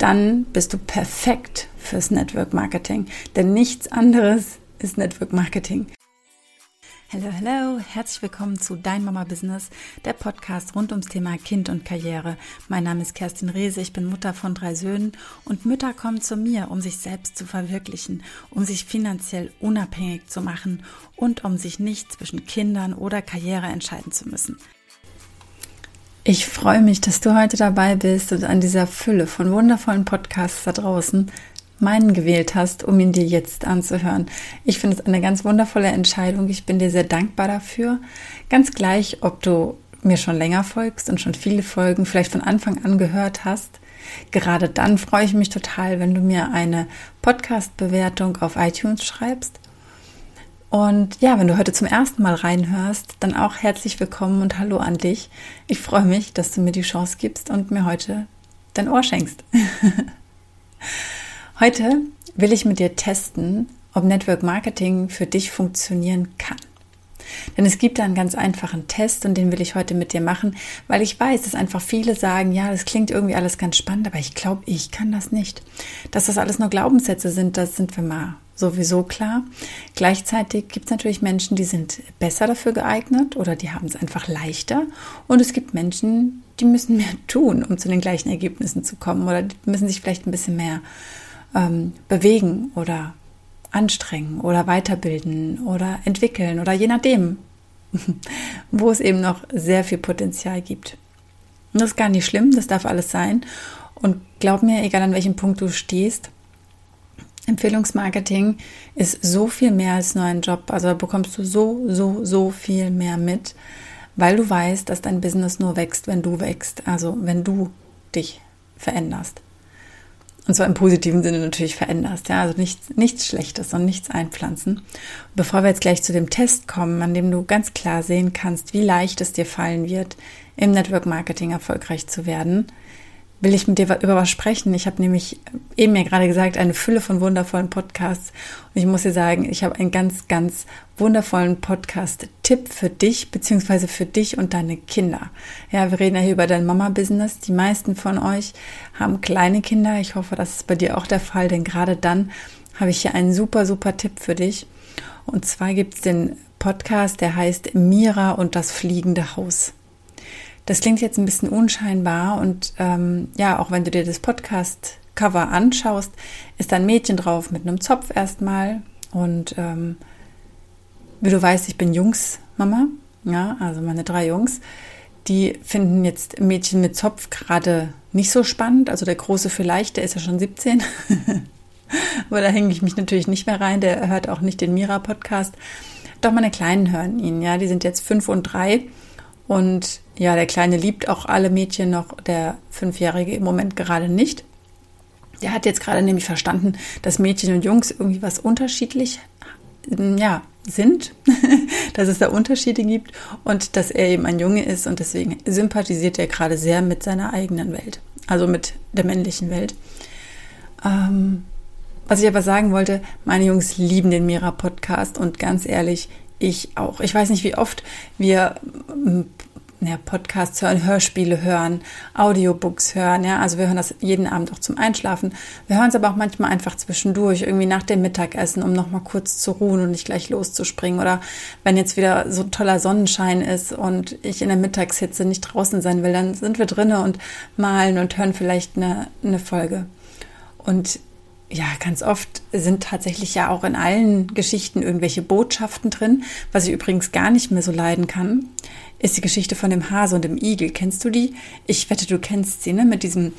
dann bist du perfekt fürs Network Marketing. Denn nichts anderes ist Network Marketing. Hallo, hallo, herzlich willkommen zu Dein Mama Business, der Podcast rund ums Thema Kind und Karriere. Mein Name ist Kerstin Rehse, ich bin Mutter von drei Söhnen und Mütter kommen zu mir, um sich selbst zu verwirklichen, um sich finanziell unabhängig zu machen und um sich nicht zwischen Kindern oder Karriere entscheiden zu müssen. Ich freue mich, dass du heute dabei bist und an dieser Fülle von wundervollen Podcasts da draußen meinen gewählt hast, um ihn dir jetzt anzuhören. Ich finde es eine ganz wundervolle Entscheidung. Ich bin dir sehr dankbar dafür. Ganz gleich, ob du mir schon länger folgst und schon viele Folgen vielleicht von Anfang an gehört hast. Gerade dann freue ich mich total, wenn du mir eine Podcast-Bewertung auf iTunes schreibst. Und ja, wenn du heute zum ersten Mal reinhörst, dann auch herzlich willkommen und hallo an dich. Ich freue mich, dass du mir die Chance gibst und mir heute dein Ohr schenkst. Heute will ich mit dir testen, ob Network Marketing für dich funktionieren kann. Denn es gibt da einen ganz einfachen Test und den will ich heute mit dir machen, weil ich weiß, dass einfach viele sagen, ja, das klingt irgendwie alles ganz spannend, aber ich glaube, ich kann das nicht. Dass das alles nur Glaubenssätze sind, das sind wir mal sowieso klar. Gleichzeitig gibt es natürlich Menschen, die sind besser dafür geeignet oder die haben es einfach leichter. Und es gibt Menschen, die müssen mehr tun, um zu den gleichen Ergebnissen zu kommen oder die müssen sich vielleicht ein bisschen mehr ähm, bewegen oder anstrengen oder weiterbilden oder entwickeln oder je nachdem, wo es eben noch sehr viel Potenzial gibt. Und das ist gar nicht schlimm, das darf alles sein. Und glaub mir, egal an welchem Punkt du stehst, Empfehlungsmarketing ist so viel mehr als nur ein Job. Also da bekommst du so, so, so viel mehr mit, weil du weißt, dass dein Business nur wächst, wenn du wächst. Also wenn du dich veränderst und zwar im positiven Sinne natürlich veränderst. Ja, also nichts, nichts Schlechtes und nichts einpflanzen. bevor wir jetzt gleich zu dem Test kommen, an dem du ganz klar sehen kannst, wie leicht es dir fallen wird, im Network Marketing erfolgreich zu werden, will ich mit dir über was sprechen. Ich habe nämlich eben ja gerade gesagt, eine Fülle von wundervollen Podcasts. Und ich muss dir sagen, ich habe einen ganz, ganz wundervollen Podcast-Tipp für dich, beziehungsweise für dich und deine Kinder. Ja, wir reden ja hier über dein Mama-Business. Die meisten von euch haben kleine Kinder. Ich hoffe, das ist bei dir auch der Fall, denn gerade dann habe ich hier einen super, super Tipp für dich. Und zwar gibt es den Podcast, der heißt Mira und das fliegende Haus. Das klingt jetzt ein bisschen unscheinbar und ähm, ja, auch wenn du dir das Podcast-Cover anschaust, ist da ein Mädchen drauf mit einem Zopf erstmal und ähm, wie du weißt, ich bin Jungsmama, ja, also meine drei Jungs. Die finden jetzt Mädchen mit Zopf gerade nicht so spannend. Also der Große vielleicht, der ist ja schon 17. Aber da hänge ich mich natürlich nicht mehr rein. Der hört auch nicht den Mira-Podcast. Doch meine Kleinen hören ihn, ja. Die sind jetzt fünf und drei. Und ja, der Kleine liebt auch alle Mädchen noch, der Fünfjährige im Moment gerade nicht. Der hat jetzt gerade nämlich verstanden, dass Mädchen und Jungs irgendwie was unterschiedlich ja, sind, dass es da Unterschiede gibt und dass er eben ein Junge ist und deswegen sympathisiert er gerade sehr mit seiner eigenen Welt, also mit der männlichen Welt. Ähm, was ich aber sagen wollte, meine Jungs lieben den Mira-Podcast und ganz ehrlich, ich auch. Ich weiß nicht, wie oft wir ja, Podcasts hören, Hörspiele hören, Audiobooks hören. Ja, also wir hören das jeden Abend auch zum Einschlafen. Wir hören es aber auch manchmal einfach zwischendurch, irgendwie nach dem Mittagessen, um nochmal kurz zu ruhen und nicht gleich loszuspringen. Oder wenn jetzt wieder so toller Sonnenschein ist und ich in der Mittagshitze nicht draußen sein will, dann sind wir drinnen und malen und hören vielleicht eine, eine Folge. Und ja, ganz oft sind tatsächlich ja auch in allen Geschichten irgendwelche Botschaften drin, was ich übrigens gar nicht mehr so leiden kann ist die Geschichte von dem Hase und dem Igel. Kennst du die? Ich wette, du kennst sie, ne? Mit diesem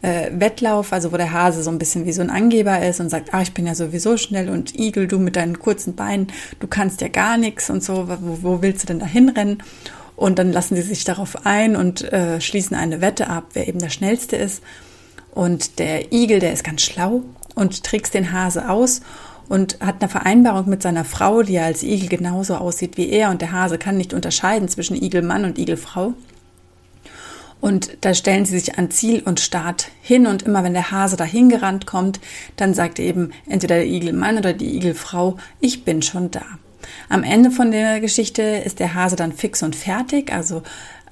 äh, Wettlauf, also wo der Hase so ein bisschen wie so ein Angeber ist und sagt, ah, ich bin ja sowieso schnell und Igel, du mit deinen kurzen Beinen, du kannst ja gar nichts und so, wo, wo willst du denn da hinrennen? Und dann lassen sie sich darauf ein und äh, schließen eine Wette ab, wer eben der Schnellste ist. Und der Igel, der ist ganz schlau und trickst den Hase aus und hat eine Vereinbarung mit seiner Frau, die ja als Igel genauso aussieht wie er und der Hase kann nicht unterscheiden zwischen Igelmann und Igelfrau. Und da stellen sie sich an Ziel und Start hin und immer wenn der Hase dahin gerannt kommt, dann sagt eben entweder der Igelmann oder die Igelfrau, ich bin schon da. Am Ende von der Geschichte ist der Hase dann fix und fertig, also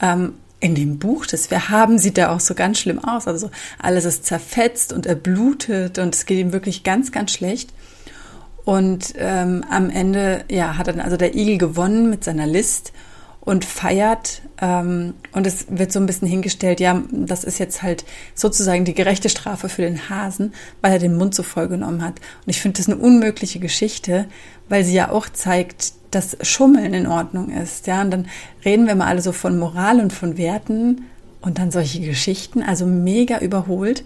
ähm, in dem Buch, das wir haben, sieht er auch so ganz schlimm aus. Also alles ist zerfetzt und er blutet und es geht ihm wirklich ganz, ganz schlecht. Und ähm, am Ende, ja, hat dann also der Igel gewonnen mit seiner List und feiert. Ähm, und es wird so ein bisschen hingestellt, ja, das ist jetzt halt sozusagen die gerechte Strafe für den Hasen, weil er den Mund so voll genommen hat. Und ich finde das eine unmögliche Geschichte, weil sie ja auch zeigt, dass Schummeln in Ordnung ist. Ja, und dann reden wir mal alle so von Moral und von Werten und dann solche Geschichten, also mega überholt.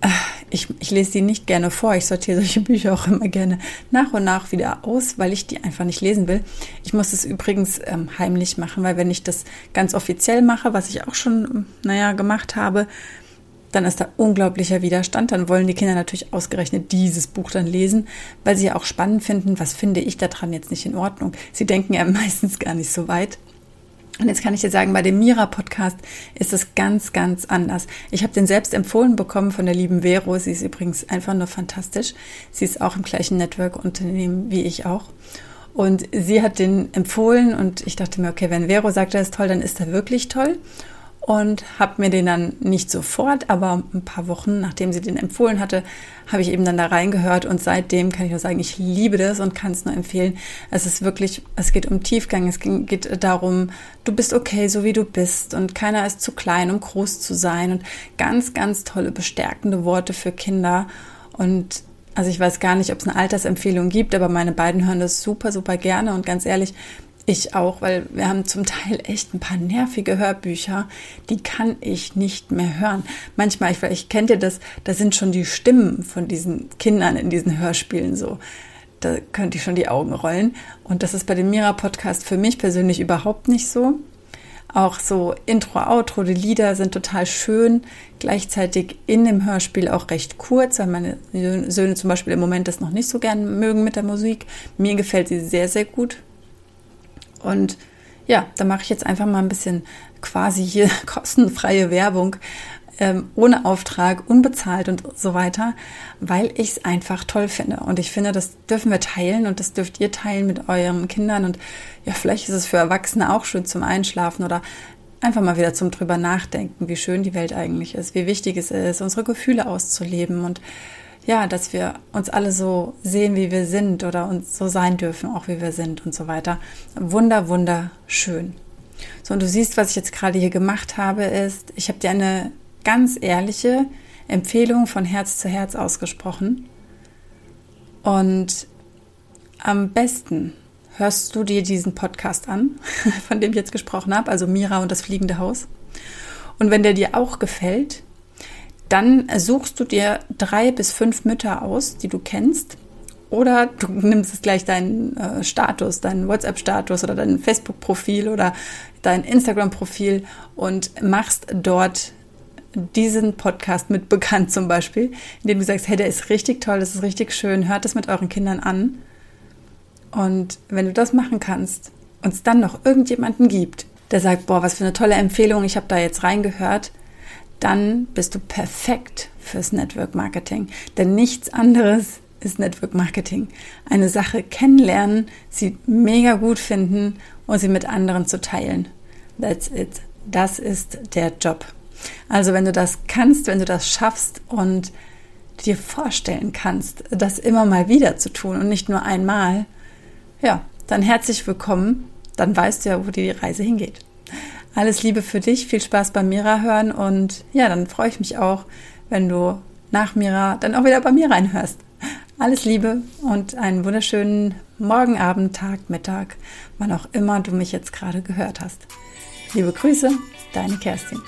Äh, ich, ich lese die nicht gerne vor. Ich sortiere solche Bücher auch immer gerne nach und nach wieder aus, weil ich die einfach nicht lesen will. Ich muss es übrigens ähm, heimlich machen, weil wenn ich das ganz offiziell mache, was ich auch schon, naja, gemacht habe, dann ist da unglaublicher Widerstand. Dann wollen die Kinder natürlich ausgerechnet dieses Buch dann lesen, weil sie ja auch spannend finden, was finde ich daran jetzt nicht in Ordnung. Sie denken ja meistens gar nicht so weit. Und jetzt kann ich dir sagen, bei dem Mira-Podcast ist es ganz, ganz anders. Ich habe den selbst empfohlen bekommen von der lieben Vero. Sie ist übrigens einfach nur fantastisch. Sie ist auch im gleichen Network-Unternehmen wie ich auch. Und sie hat den empfohlen und ich dachte mir, okay, wenn Vero sagt, er ist toll, dann ist er wirklich toll und habe mir den dann nicht sofort, aber ein paar Wochen, nachdem sie den empfohlen hatte, habe ich eben dann da reingehört und seitdem kann ich nur sagen, ich liebe das und kann es nur empfehlen. Es ist wirklich, es geht um Tiefgang, es geht darum, du bist okay, so wie du bist und keiner ist zu klein, um groß zu sein und ganz, ganz tolle bestärkende Worte für Kinder und also ich weiß gar nicht, ob es eine Altersempfehlung gibt, aber meine beiden hören das super, super gerne und ganz ehrlich, ich auch, weil wir haben zum Teil echt ein paar nervige Hörbücher, die kann ich nicht mehr hören. Manchmal, ich, ich kennt ihr das, da sind schon die Stimmen von diesen Kindern in diesen Hörspielen so. Da könnte ich schon die Augen rollen. Und das ist bei dem Mira-Podcast für mich persönlich überhaupt nicht so. Auch so Intro, Outro, die Lieder sind total schön, gleichzeitig in dem Hörspiel auch recht kurz, weil meine Söhne zum Beispiel im Moment das noch nicht so gern mögen mit der Musik. Mir gefällt sie sehr, sehr gut. Und ja, da mache ich jetzt einfach mal ein bisschen quasi hier kostenfreie Werbung ähm, ohne Auftrag, unbezahlt und so weiter, weil ich es einfach toll finde. Und ich finde, das dürfen wir teilen und das dürft ihr teilen mit euren Kindern. Und ja, vielleicht ist es für Erwachsene auch schön zum Einschlafen oder einfach mal wieder zum drüber nachdenken, wie schön die Welt eigentlich ist, wie wichtig es ist, unsere Gefühle auszuleben und ja, dass wir uns alle so sehen, wie wir sind oder uns so sein dürfen, auch wie wir sind und so weiter. Wunder, wunderschön. So, und du siehst, was ich jetzt gerade hier gemacht habe, ist, ich habe dir eine ganz ehrliche Empfehlung von Herz zu Herz ausgesprochen. Und am besten hörst du dir diesen Podcast an, von dem ich jetzt gesprochen habe, also Mira und das fliegende Haus. Und wenn der dir auch gefällt, dann suchst du dir drei bis fünf Mütter aus, die du kennst. Oder du nimmst es gleich deinen äh, Status, deinen WhatsApp-Status oder dein Facebook-Profil oder dein Instagram-Profil und machst dort diesen Podcast mit bekannt zum Beispiel, indem du sagst, hey, der ist richtig toll, das ist richtig schön, hört es mit euren Kindern an. Und wenn du das machen kannst und es dann noch irgendjemanden gibt, der sagt, boah, was für eine tolle Empfehlung, ich habe da jetzt reingehört, dann bist du perfekt fürs Network Marketing. Denn nichts anderes ist Network Marketing. Eine Sache kennenlernen, sie mega gut finden und sie mit anderen zu teilen. That's it. Das ist der Job. Also wenn du das kannst, wenn du das schaffst und dir vorstellen kannst, das immer mal wieder zu tun und nicht nur einmal, ja, dann herzlich willkommen. Dann weißt du ja, wo die Reise hingeht. Alles Liebe für dich, viel Spaß beim Mira hören und ja, dann freue ich mich auch, wenn du nach Mira dann auch wieder bei mir reinhörst. Alles Liebe und einen wunderschönen Morgen, Abend, Tag, Mittag, wann auch immer du mich jetzt gerade gehört hast. Liebe Grüße, deine Kerstin.